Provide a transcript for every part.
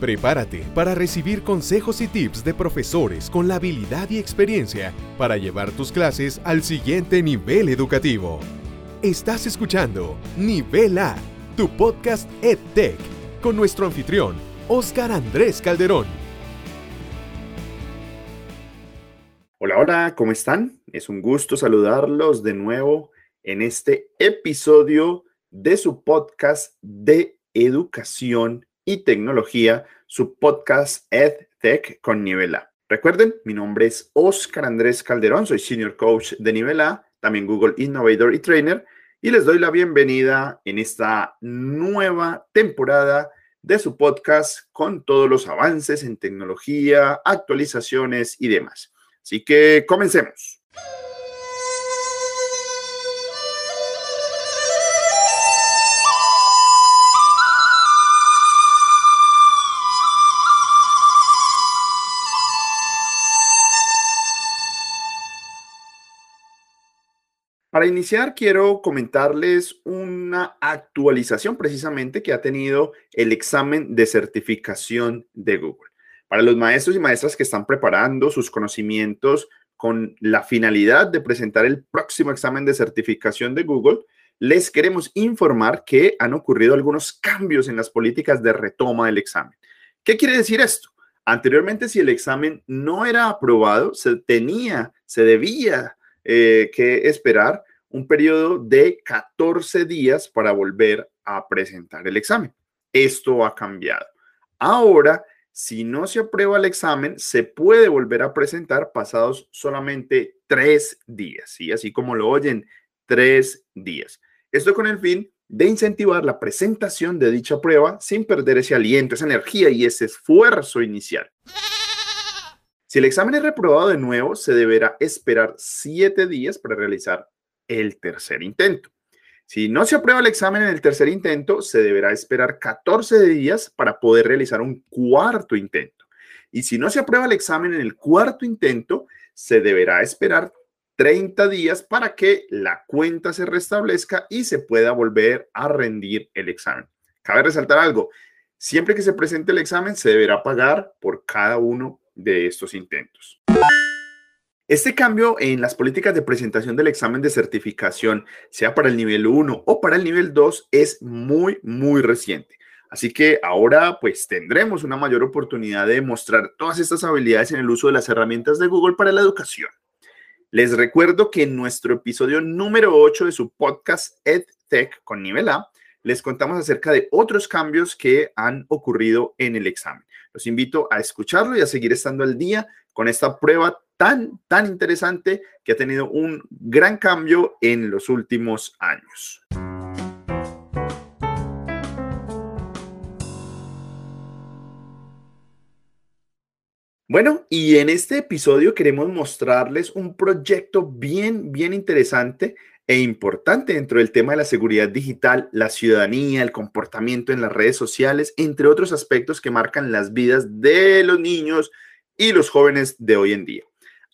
Prepárate para recibir consejos y tips de profesores con la habilidad y experiencia para llevar tus clases al siguiente nivel educativo. Estás escuchando Nivel A, tu podcast EdTech, con nuestro anfitrión, Oscar Andrés Calderón. Hola, hola, ¿cómo están? Es un gusto saludarlos de nuevo en este episodio de su podcast de educación y tecnología, su podcast EdTech con Nivel A. Recuerden, mi nombre es Oscar Andrés Calderón, soy Senior Coach de Nivel A, también Google Innovator y Trainer, y les doy la bienvenida en esta nueva temporada de su podcast con todos los avances en tecnología, actualizaciones y demás. Así que comencemos. Para iniciar, quiero comentarles una actualización precisamente que ha tenido el examen de certificación de Google. Para los maestros y maestras que están preparando sus conocimientos con la finalidad de presentar el próximo examen de certificación de Google, les queremos informar que han ocurrido algunos cambios en las políticas de retoma del examen. ¿Qué quiere decir esto? Anteriormente, si el examen no era aprobado, se tenía, se debía eh, que esperar un periodo de 14 días para volver a presentar el examen. Esto ha cambiado. Ahora, si no se aprueba el examen, se puede volver a presentar pasados solamente tres días, ¿sí? Así como lo oyen, tres días. Esto con el fin de incentivar la presentación de dicha prueba sin perder ese aliento, esa energía y ese esfuerzo inicial. Si el examen es reprobado de nuevo, se deberá esperar siete días para realizar el tercer intento. Si no se aprueba el examen en el tercer intento, se deberá esperar 14 días para poder realizar un cuarto intento. Y si no se aprueba el examen en el cuarto intento, se deberá esperar 30 días para que la cuenta se restablezca y se pueda volver a rendir el examen. Cabe resaltar algo, siempre que se presente el examen se deberá pagar por cada uno de estos intentos. Este cambio en las políticas de presentación del examen de certificación, sea para el nivel 1 o para el nivel 2, es muy, muy reciente. Así que ahora pues tendremos una mayor oportunidad de mostrar todas estas habilidades en el uso de las herramientas de Google para la educación. Les recuerdo que en nuestro episodio número 8 de su podcast EdTech con nivel A, les contamos acerca de otros cambios que han ocurrido en el examen. Los invito a escucharlo y a seguir estando al día con esta prueba tan, tan interesante que ha tenido un gran cambio en los últimos años. Bueno, y en este episodio queremos mostrarles un proyecto bien, bien interesante e importante dentro del tema de la seguridad digital, la ciudadanía, el comportamiento en las redes sociales, entre otros aspectos que marcan las vidas de los niños y los jóvenes de hoy en día.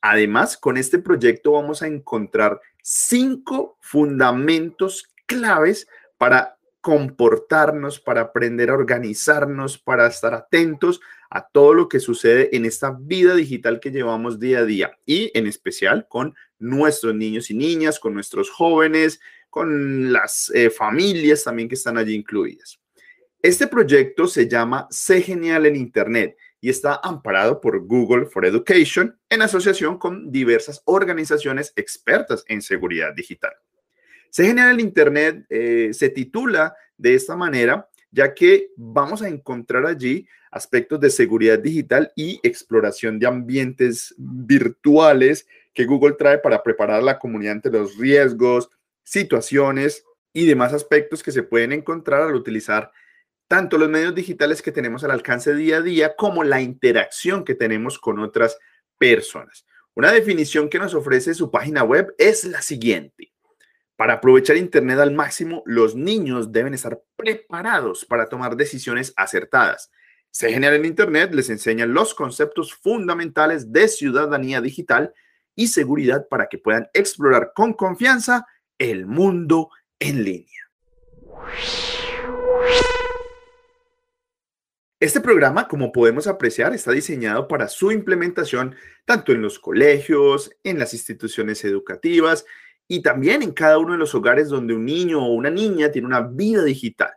Además, con este proyecto vamos a encontrar cinco fundamentos claves para comportarnos, para aprender a organizarnos, para estar atentos a todo lo que sucede en esta vida digital que llevamos día a día y en especial con nuestros niños y niñas, con nuestros jóvenes, con las eh, familias también que están allí incluidas. Este proyecto se llama Sé Genial en Internet y está amparado por Google for Education en asociación con diversas organizaciones expertas en seguridad digital. Se genera el Internet, eh, se titula de esta manera, ya que vamos a encontrar allí aspectos de seguridad digital y exploración de ambientes virtuales que Google trae para preparar a la comunidad ante los riesgos, situaciones y demás aspectos que se pueden encontrar al utilizar tanto los medios digitales que tenemos al alcance día a día como la interacción que tenemos con otras personas. Una definición que nos ofrece su página web es la siguiente. Para aprovechar Internet al máximo, los niños deben estar preparados para tomar decisiones acertadas. Se genera en Internet les enseñan los conceptos fundamentales de ciudadanía digital y seguridad para que puedan explorar con confianza el mundo en línea. Este programa, como podemos apreciar, está diseñado para su implementación tanto en los colegios, en las instituciones educativas y también en cada uno de los hogares donde un niño o una niña tiene una vida digital.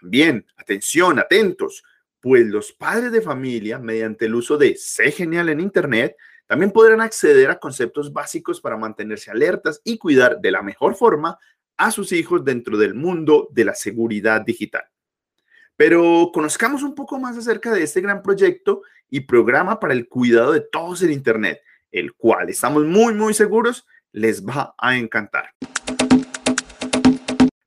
También, atención, atentos, pues los padres de familia, mediante el uso de Sé Genial en Internet, también podrán acceder a conceptos básicos para mantenerse alertas y cuidar de la mejor forma a sus hijos dentro del mundo de la seguridad digital. Pero conozcamos un poco más acerca de este gran proyecto y programa para el cuidado de todos en Internet, el cual estamos muy, muy seguros les va a encantar.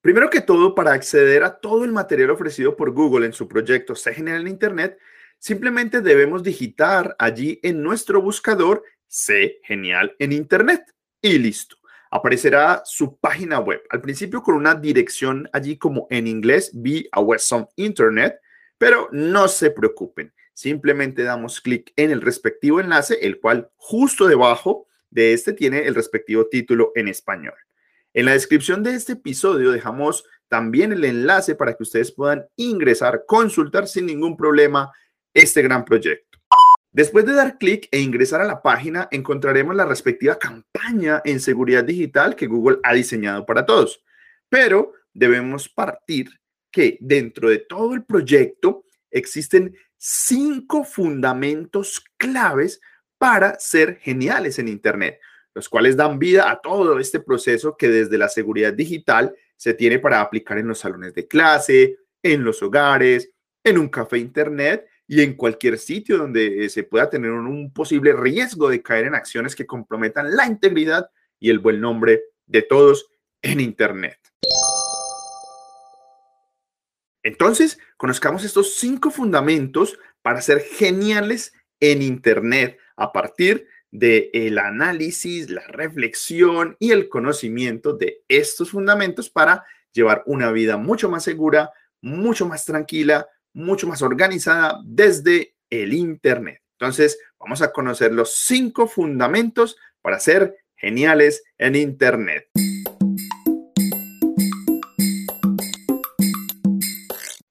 Primero que todo, para acceder a todo el material ofrecido por Google en su proyecto Se Genera en Internet, simplemente debemos digitar allí en nuestro buscador C Genial en Internet y listo aparecerá su página web. Al principio con una dirección allí como en inglés, Be a Western Internet, pero no se preocupen. Simplemente damos clic en el respectivo enlace, el cual justo debajo de este tiene el respectivo título en español. En la descripción de este episodio dejamos también el enlace para que ustedes puedan ingresar, consultar sin ningún problema este gran proyecto. Después de dar clic e ingresar a la página, encontraremos la respectiva campaña en seguridad digital que Google ha diseñado para todos. Pero debemos partir que dentro de todo el proyecto existen cinco fundamentos claves para ser geniales en Internet, los cuales dan vida a todo este proceso que desde la seguridad digital se tiene para aplicar en los salones de clase, en los hogares, en un café Internet y en cualquier sitio donde eh, se pueda tener un posible riesgo de caer en acciones que comprometan la integridad y el buen nombre de todos en Internet. Entonces, conozcamos estos cinco fundamentos para ser geniales en Internet a partir del análisis, la reflexión y el conocimiento de estos fundamentos para llevar una vida mucho más segura, mucho más tranquila, mucho más organizada desde el Internet. Entonces, vamos a conocer los cinco fundamentos para ser geniales en Internet.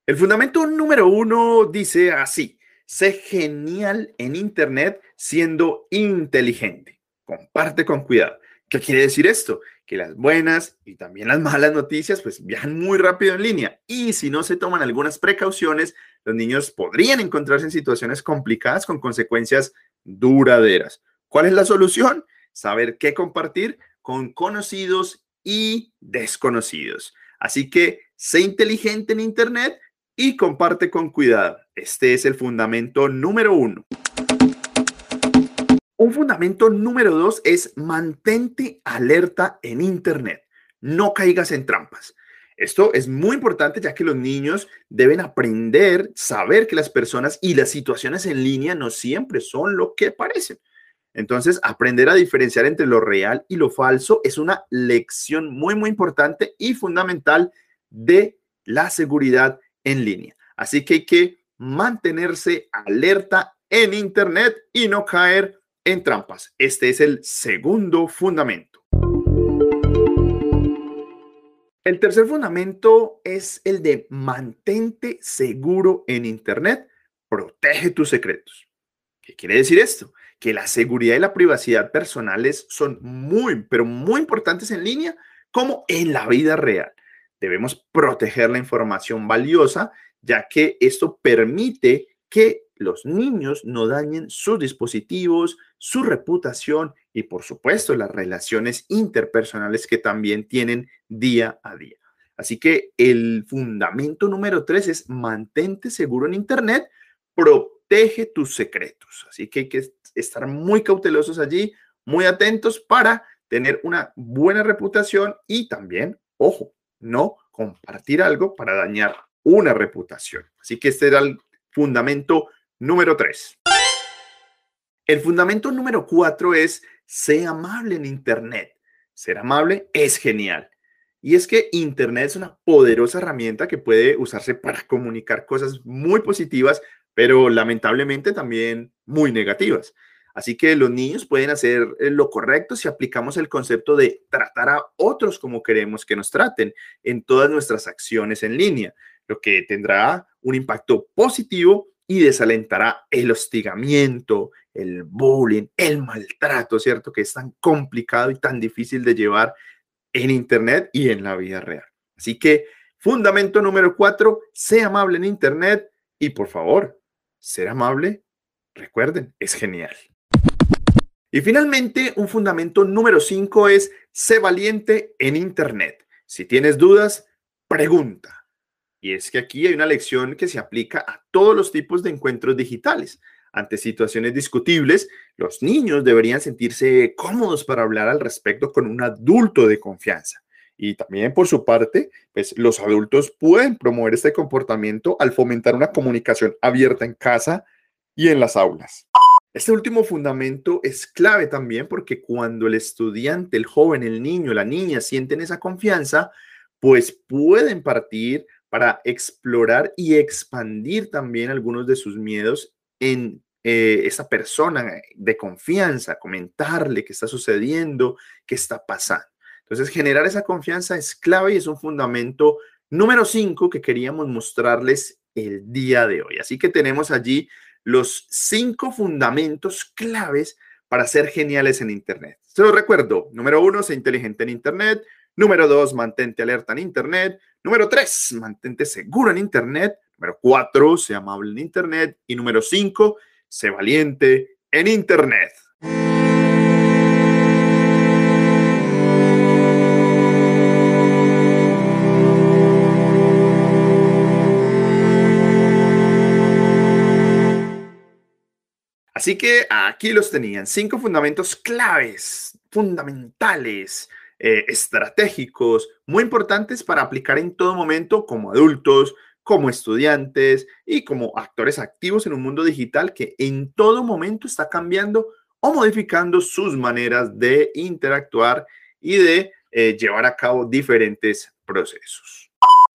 El fundamento número uno dice así, sé genial en Internet siendo inteligente. Comparte con cuidado. ¿Qué quiere decir esto? que las buenas y también las malas noticias pues viajan muy rápido en línea y si no se toman algunas precauciones, los niños podrían encontrarse en situaciones complicadas con consecuencias duraderas. ¿Cuál es la solución? Saber qué compartir con conocidos y desconocidos. Así que sé inteligente en Internet y comparte con cuidado. Este es el fundamento número uno. Un fundamento número dos es mantente alerta en Internet. No caigas en trampas. Esto es muy importante ya que los niños deben aprender, saber que las personas y las situaciones en línea no siempre son lo que parecen. Entonces, aprender a diferenciar entre lo real y lo falso es una lección muy, muy importante y fundamental de la seguridad en línea. Así que hay que mantenerse alerta en Internet y no caer en trampas. Este es el segundo fundamento. El tercer fundamento es el de mantente seguro en Internet, protege tus secretos. ¿Qué quiere decir esto? Que la seguridad y la privacidad personales son muy, pero muy importantes en línea como en la vida real. Debemos proteger la información valiosa, ya que esto permite que los niños no dañen sus dispositivos, su reputación y por supuesto las relaciones interpersonales que también tienen día a día. Así que el fundamento número tres es mantente seguro en Internet, protege tus secretos. Así que hay que estar muy cautelosos allí, muy atentos para tener una buena reputación y también, ojo, no compartir algo para dañar una reputación. Así que este era el fundamento Número 3. El fundamento número 4 es sé amable en Internet. Ser amable es genial. Y es que Internet es una poderosa herramienta que puede usarse para comunicar cosas muy positivas, pero lamentablemente también muy negativas. Así que los niños pueden hacer eh, lo correcto si aplicamos el concepto de tratar a otros como queremos que nos traten en todas nuestras acciones en línea, lo que tendrá un impacto positivo y desalentará el hostigamiento, el bullying, el maltrato, ¿cierto? Que es tan complicado y tan difícil de llevar en Internet y en la vida real. Así que, fundamento número cuatro, sea amable en Internet y por favor, ser amable, recuerden, es genial. Y finalmente, un fundamento número cinco es, sé valiente en Internet. Si tienes dudas, pregunta. Y es que aquí hay una lección que se aplica a todos los tipos de encuentros digitales. Ante situaciones discutibles, los niños deberían sentirse cómodos para hablar al respecto con un adulto de confianza. Y también, por su parte, pues los adultos pueden promover este comportamiento al fomentar una comunicación abierta en casa y en las aulas. Este último fundamento es clave también porque cuando el estudiante, el joven, el niño, la niña sienten esa confianza, pues pueden partir para explorar y expandir también algunos de sus miedos en eh, esa persona de confianza, comentarle qué está sucediendo, qué está pasando. Entonces, generar esa confianza es clave y es un fundamento número cinco que queríamos mostrarles el día de hoy. Así que tenemos allí los cinco fundamentos claves para ser geniales en Internet. Se lo recuerdo. Número uno, sé inteligente en Internet. Número dos, mantente alerta en Internet. Número tres, mantente seguro en Internet. Número cuatro, sé amable en Internet. Y número cinco, sé valiente en Internet. Así que aquí los tenían, cinco fundamentos claves, fundamentales eh, estratégicos, muy importantes para aplicar en todo momento como adultos, como estudiantes y como actores activos en un mundo digital que en todo momento está cambiando o modificando sus maneras de interactuar y de eh, llevar a cabo diferentes procesos.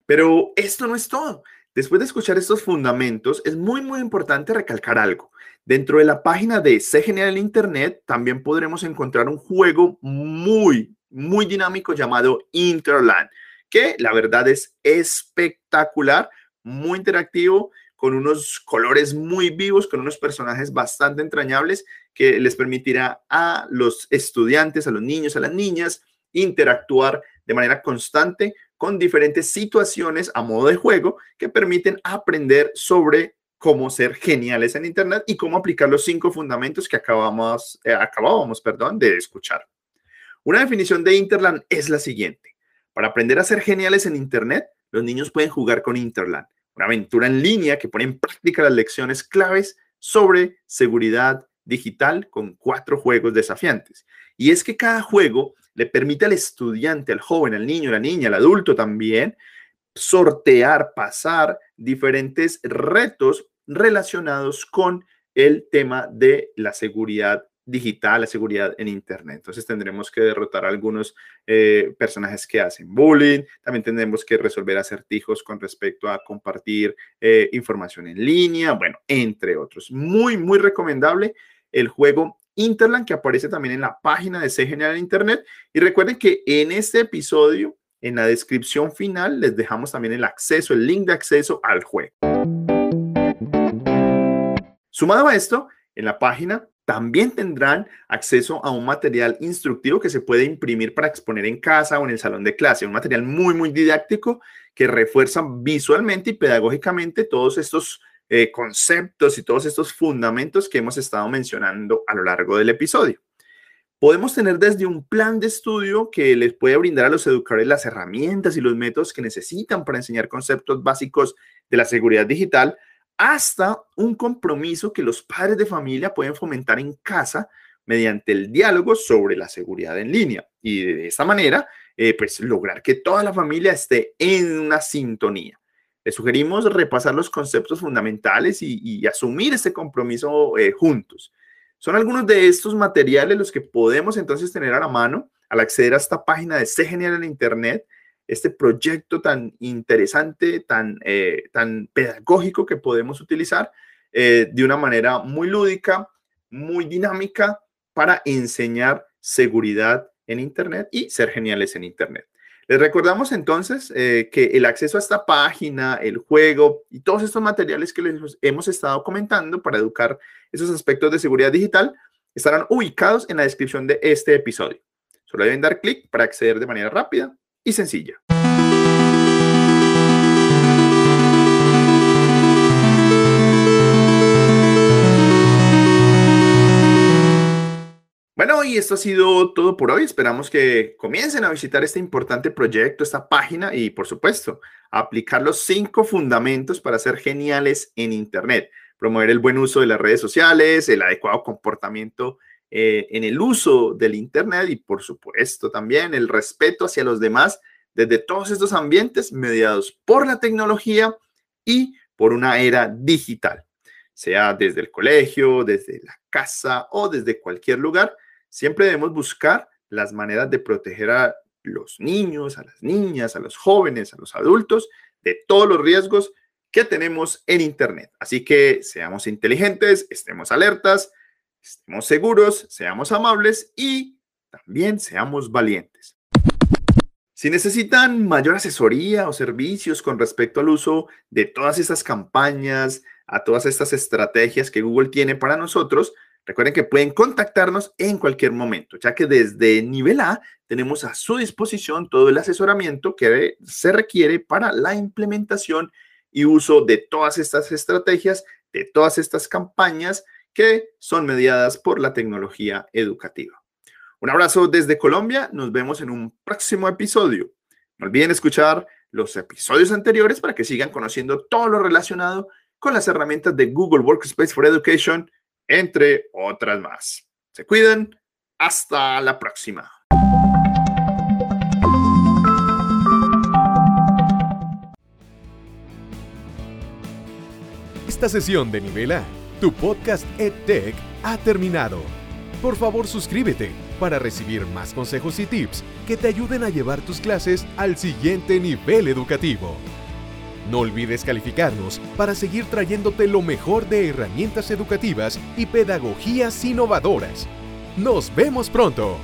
Pero esto no es todo. Después de escuchar estos fundamentos, es muy, muy importante recalcar algo. Dentro de la página de C Genial en Internet también podremos encontrar un juego muy, muy dinámico llamado Interland, que la verdad es espectacular, muy interactivo, con unos colores muy vivos, con unos personajes bastante entrañables que les permitirá a los estudiantes, a los niños, a las niñas, interactuar de manera constante con diferentes situaciones a modo de juego que permiten aprender sobre cómo ser geniales en Internet y cómo aplicar los cinco fundamentos que acabamos, eh, acabábamos perdón, de escuchar. Una definición de Interland es la siguiente. Para aprender a ser geniales en Internet, los niños pueden jugar con Interland, una aventura en línea que pone en práctica las lecciones claves sobre seguridad digital con cuatro juegos desafiantes. Y es que cada juego le permite al estudiante, al joven, al niño, la niña, al adulto también, sortear, pasar diferentes retos relacionados con el tema de la seguridad digital, la seguridad en Internet. Entonces tendremos que derrotar a algunos eh, personajes que hacen bullying, también tendremos que resolver acertijos con respecto a compartir eh, información en línea, bueno, entre otros. Muy, muy recomendable el juego Interland que aparece también en la página de C General Internet. Y recuerden que en este episodio, en la descripción final, les dejamos también el acceso, el link de acceso al juego. Sumado a esto, en la página también tendrán acceso a un material instructivo que se puede imprimir para exponer en casa o en el salón de clase, un material muy, muy didáctico que refuerza visualmente y pedagógicamente todos estos eh, conceptos y todos estos fundamentos que hemos estado mencionando a lo largo del episodio. Podemos tener desde un plan de estudio que les puede brindar a los educadores las herramientas y los métodos que necesitan para enseñar conceptos básicos de la seguridad digital, hasta un compromiso que los padres de familia pueden fomentar en casa mediante el diálogo sobre la seguridad en línea y de esta manera eh, pues lograr que toda la familia esté en una sintonía. Les sugerimos repasar los conceptos fundamentales y, asumir este compromiso eh, juntos. Son algunos de estos materiales los que podemos entonces tener a la mano al acceder a esta página de C Genial en Internet este proyecto tan interesante, tan, eh, tan pedagógico que podemos utilizar eh, de una manera muy lúdica, muy dinámica para enseñar seguridad en Internet y ser geniales en Internet. Les recordamos entonces eh, que el acceso a esta página, el juego y todos estos materiales que les hemos estado comentando para educar esos aspectos de seguridad digital estarán ubicados en la descripción de este episodio. Solo deben dar clic para acceder de manera rápida y sencilla. Bueno, y esto ha sido todo por hoy. Esperamos que comiencen a visitar este importante proyecto, esta página y, por supuesto, aplicar los cinco fundamentos para ser geniales en Internet. Promover el buen uso de las redes sociales, el adecuado comportamiento eh, en el uso del Internet y, por supuesto, también el respeto hacia los demás desde todos estos ambientes mediados por la tecnología y por una era digital, sea desde el colegio, desde la casa o desde cualquier lugar Siempre debemos buscar las maneras de proteger a los niños, a las niñas, a los jóvenes, a los adultos de todos los riesgos que tenemos en Internet. Así que seamos inteligentes, estemos alertas, estemos seguros, seamos amables y también seamos valientes. Si necesitan mayor asesoría o servicios con respecto al uso de todas estas campañas, a todas estas estrategias que Google tiene para nosotros, Recuerden que pueden contactarnos en cualquier momento, ya que desde nivel A tenemos a su disposición todo el asesoramiento que se requiere para la implementación y uso de todas estas estrategias, de todas estas campañas que son mediadas por la tecnología educativa. Un abrazo desde Colombia, nos vemos en un próximo episodio. No olviden escuchar los episodios anteriores para que sigan conociendo todo lo relacionado con las herramientas de Google Workspace for Education entre otras más. Se cuiden. Hasta la próxima. Esta sesión de Nivel A, tu podcast EdTech, ha terminado. Por favor, suscríbete para recibir más consejos y tips que te ayuden a llevar tus clases al siguiente nivel educativo. No olvides calificarnos para seguir trayéndote lo mejor de herramientas educativas y pedagogías innovadoras. Nos vemos pronto.